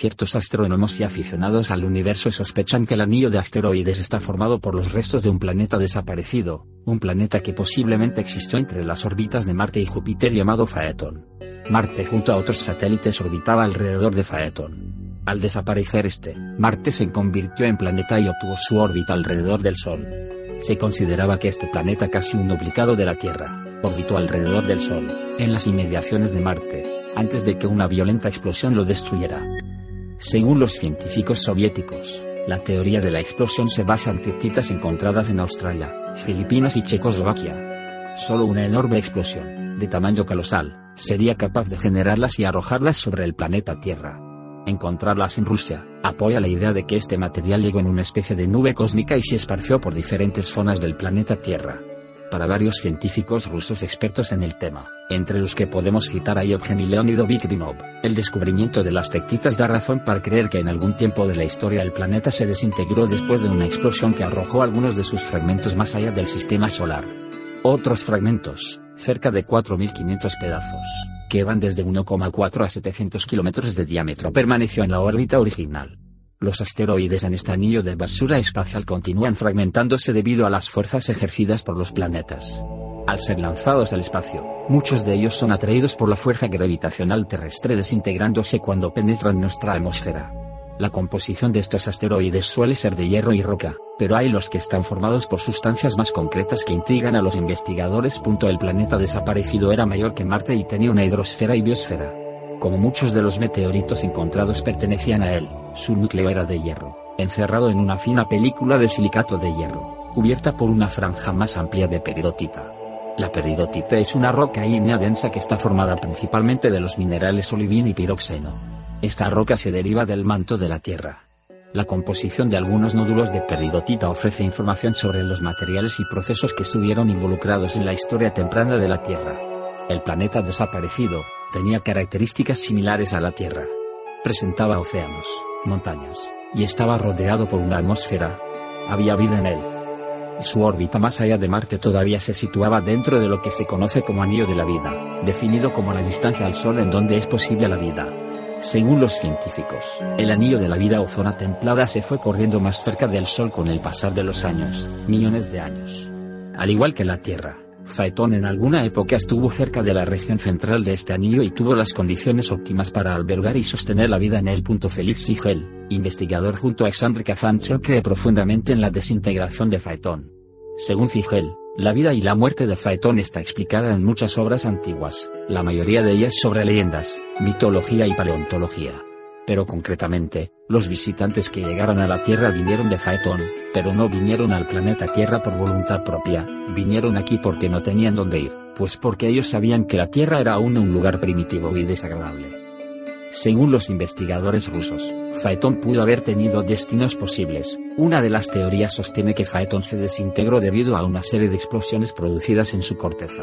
Ciertos astrónomos y aficionados al universo sospechan que el anillo de asteroides está formado por los restos de un planeta desaparecido, un planeta que posiblemente existió entre las órbitas de Marte y Júpiter llamado Phaeton. Marte junto a otros satélites orbitaba alrededor de Phaeton. Al desaparecer este, Marte se convirtió en planeta y obtuvo su órbita alrededor del Sol. Se consideraba que este planeta casi un duplicado de la Tierra, orbitó alrededor del Sol, en las inmediaciones de Marte, antes de que una violenta explosión lo destruyera. Según los científicos soviéticos, la teoría de la explosión se basa en tetitas encontradas en Australia, Filipinas y Checoslovaquia. Solo una enorme explosión, de tamaño colosal, sería capaz de generarlas y arrojarlas sobre el planeta Tierra. Encontrarlas en Rusia, apoya la idea de que este material llegó en una especie de nube cósmica y se esparció por diferentes zonas del planeta Tierra para varios científicos rusos expertos en el tema, entre los que podemos citar a Yevgeny Leonidovich Grinov. El descubrimiento de las tectitas da razón para creer que en algún tiempo de la historia el planeta se desintegró después de una explosión que arrojó algunos de sus fragmentos más allá del sistema solar. Otros fragmentos, cerca de 4.500 pedazos, que van desde 1,4 a 700 kilómetros de diámetro, permaneció en la órbita original. Los asteroides en este anillo de basura espacial continúan fragmentándose debido a las fuerzas ejercidas por los planetas. Al ser lanzados al espacio, muchos de ellos son atraídos por la fuerza gravitacional terrestre desintegrándose cuando penetran nuestra atmósfera. La composición de estos asteroides suele ser de hierro y roca, pero hay los que están formados por sustancias más concretas que intrigan a los investigadores. El planeta desaparecido era mayor que Marte y tenía una hidrosfera y biosfera. Como muchos de los meteoritos encontrados pertenecían a él, su núcleo era de hierro, encerrado en una fina película de silicato de hierro, cubierta por una franja más amplia de peridotita. La peridotita es una roca ígnea densa que está formada principalmente de los minerales olivina y piroxeno. Esta roca se deriva del manto de la Tierra. La composición de algunos nódulos de peridotita ofrece información sobre los materiales y procesos que estuvieron involucrados en la historia temprana de la Tierra. El planeta desaparecido, tenía características similares a la Tierra. Presentaba océanos, montañas, y estaba rodeado por una atmósfera. Había vida en él. Su órbita más allá de Marte todavía se situaba dentro de lo que se conoce como anillo de la vida, definido como la distancia al Sol en donde es posible la vida. Según los científicos, el anillo de la vida o zona templada se fue corriendo más cerca del Sol con el pasar de los años, millones de años. Al igual que la Tierra, Phaeton en alguna época estuvo cerca de la región central de este anillo y tuvo las condiciones óptimas para albergar y sostener la vida en él. Félix Figel, investigador junto a Alexandre Kazantsev cree profundamente en la desintegración de Phaeton. Según Figel, la vida y la muerte de Phaeton está explicada en muchas obras antiguas, la mayoría de ellas sobre leyendas, mitología y paleontología pero concretamente, los visitantes que llegaron a la Tierra vinieron de Phaeton, pero no vinieron al planeta Tierra por voluntad propia, vinieron aquí porque no tenían dónde ir, pues porque ellos sabían que la Tierra era aún un lugar primitivo y desagradable. Según los investigadores rusos, Phaeton pudo haber tenido destinos posibles. Una de las teorías sostiene que Phaeton se desintegró debido a una serie de explosiones producidas en su corteza.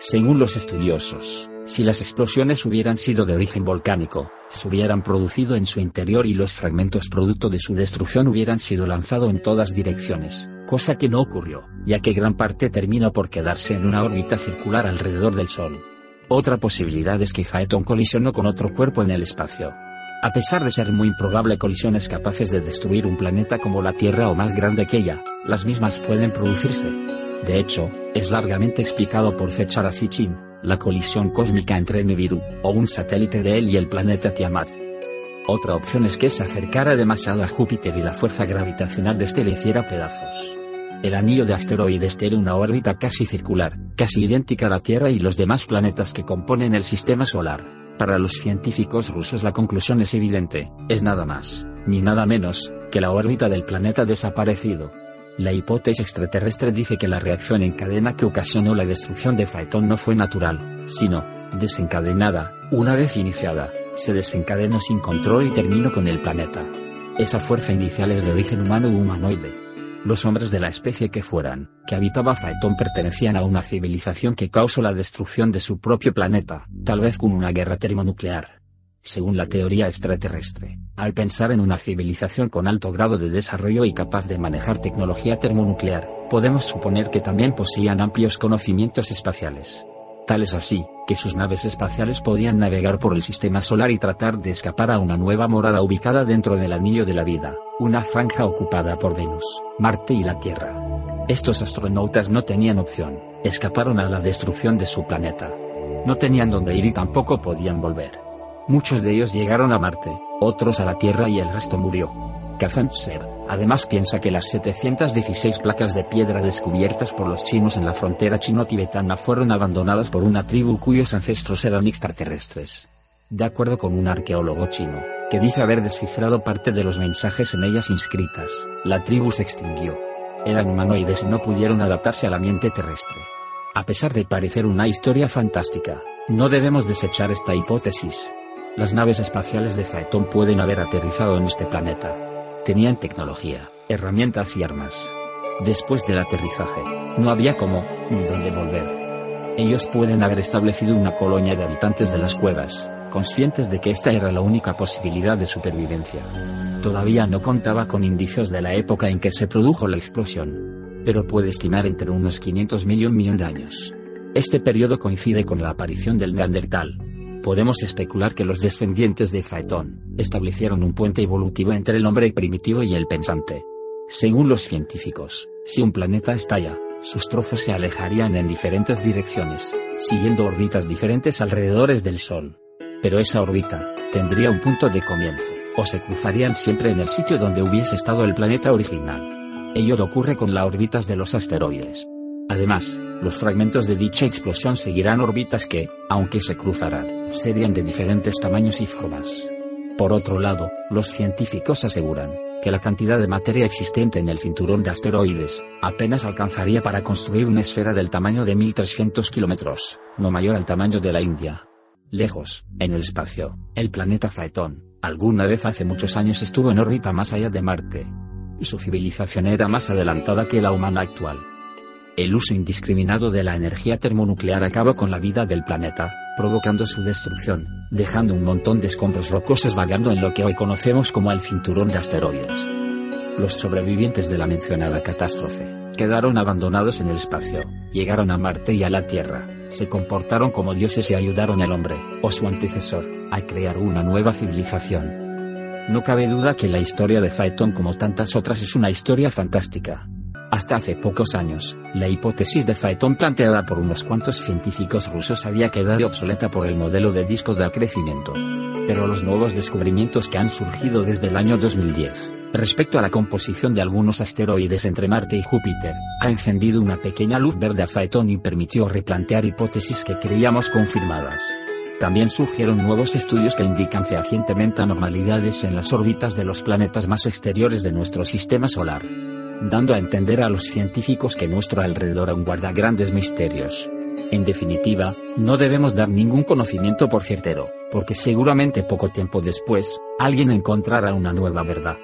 Según los estudiosos, si las explosiones hubieran sido de origen volcánico, se hubieran producido en su interior y los fragmentos producto de su destrucción hubieran sido lanzados en todas direcciones, cosa que no ocurrió, ya que gran parte terminó por quedarse en una órbita circular alrededor del Sol. Otra posibilidad es que Phaeton colisionó con otro cuerpo en el espacio. A pesar de ser muy improbable colisiones capaces de destruir un planeta como la Tierra o más grande que ella, las mismas pueden producirse. De hecho, es largamente explicado por Fechara Sitchin, la colisión cósmica entre Nibiru, o un satélite de él y el planeta Tiamat. Otra opción es que se acercara demasiado a Júpiter y la fuerza gravitacional de este le hiciera pedazos. El anillo de asteroides tiene una órbita casi circular, casi idéntica a la Tierra y los demás planetas que componen el sistema solar. Para los científicos rusos la conclusión es evidente, es nada más, ni nada menos, que la órbita del planeta desaparecido, la hipótesis extraterrestre dice que la reacción en cadena que ocasionó la destrucción de Phaeton no fue natural, sino, desencadenada, una vez iniciada, se desencadenó sin control y terminó con el planeta. Esa fuerza inicial es de origen humano u humanoide. Los hombres de la especie que fueran, que habitaba Phaeton pertenecían a una civilización que causó la destrucción de su propio planeta, tal vez con una guerra termonuclear según la teoría extraterrestre. Al pensar en una civilización con alto grado de desarrollo y capaz de manejar tecnología termonuclear, podemos suponer que también poseían amplios conocimientos espaciales. Tal es así, que sus naves espaciales podían navegar por el sistema solar y tratar de escapar a una nueva morada ubicada dentro del anillo de la vida, una franja ocupada por Venus, Marte y la Tierra. Estos astronautas no tenían opción, escaparon a la destrucción de su planeta. No tenían dónde ir y tampoco podían volver. Muchos de ellos llegaron a Marte, otros a la Tierra y el resto murió. Kazantsev, además piensa que las 716 placas de piedra descubiertas por los chinos en la frontera chino-tibetana fueron abandonadas por una tribu cuyos ancestros eran extraterrestres. De acuerdo con un arqueólogo chino, que dice haber descifrado parte de los mensajes en ellas inscritas, la tribu se extinguió. Eran humanoides y no pudieron adaptarse al ambiente terrestre. A pesar de parecer una historia fantástica, no debemos desechar esta hipótesis. Las naves espaciales de Phaeton pueden haber aterrizado en este planeta, Tenían tecnología, herramientas y armas. Después del aterrizaje, no había cómo, ni dónde volver. Ellos pueden haber establecido una colonia de habitantes de las cuevas, conscientes de que esta era la única posibilidad de supervivencia. Todavía no contaba con indicios de la época en que se produjo la explosión, pero puede estimar entre unos 500 mil y un millón de años. Este periodo coincide con la aparición del Neandertal, podemos especular que los descendientes de Phaeton establecieron un puente evolutivo entre el hombre primitivo y el pensante. Según los científicos, si un planeta estalla, sus trozos se alejarían en diferentes direcciones, siguiendo órbitas diferentes alrededor del Sol. Pero esa órbita tendría un punto de comienzo, o se cruzarían siempre en el sitio donde hubiese estado el planeta original. Ello ocurre con las órbitas de los asteroides. Además, los fragmentos de dicha explosión seguirán órbitas que, aunque se cruzarán, serían de diferentes tamaños y formas. Por otro lado, los científicos aseguran que la cantidad de materia existente en el cinturón de asteroides apenas alcanzaría para construir una esfera del tamaño de 1300 kilómetros, no mayor al tamaño de la India. Lejos, en el espacio, el planeta Phaeton, alguna vez hace muchos años estuvo en órbita más allá de Marte. Su civilización era más adelantada que la humana actual. El uso indiscriminado de la energía termonuclear acaba con la vida del planeta, provocando su destrucción, dejando un montón de escombros rocosos vagando en lo que hoy conocemos como el cinturón de asteroides. Los sobrevivientes de la mencionada catástrofe, quedaron abandonados en el espacio, llegaron a Marte y a la Tierra, se comportaron como dioses y ayudaron al hombre, o su antecesor, a crear una nueva civilización. No cabe duda que la historia de Phaeton como tantas otras es una historia fantástica, hasta hace pocos años, la hipótesis de Phaeton planteada por unos cuantos científicos rusos había quedado obsoleta por el modelo de disco de acrecimiento. Pero los nuevos descubrimientos que han surgido desde el año 2010, respecto a la composición de algunos asteroides entre Marte y Júpiter, ha encendido una pequeña luz verde a Phaeton y permitió replantear hipótesis que creíamos confirmadas. También surgieron nuevos estudios que indican fehacientemente anormalidades en las órbitas de los planetas más exteriores de nuestro sistema solar dando a entender a los científicos que nuestro alrededor aún guarda grandes misterios. En definitiva, no debemos dar ningún conocimiento por ciertero, porque seguramente poco tiempo después, alguien encontrará una nueva verdad.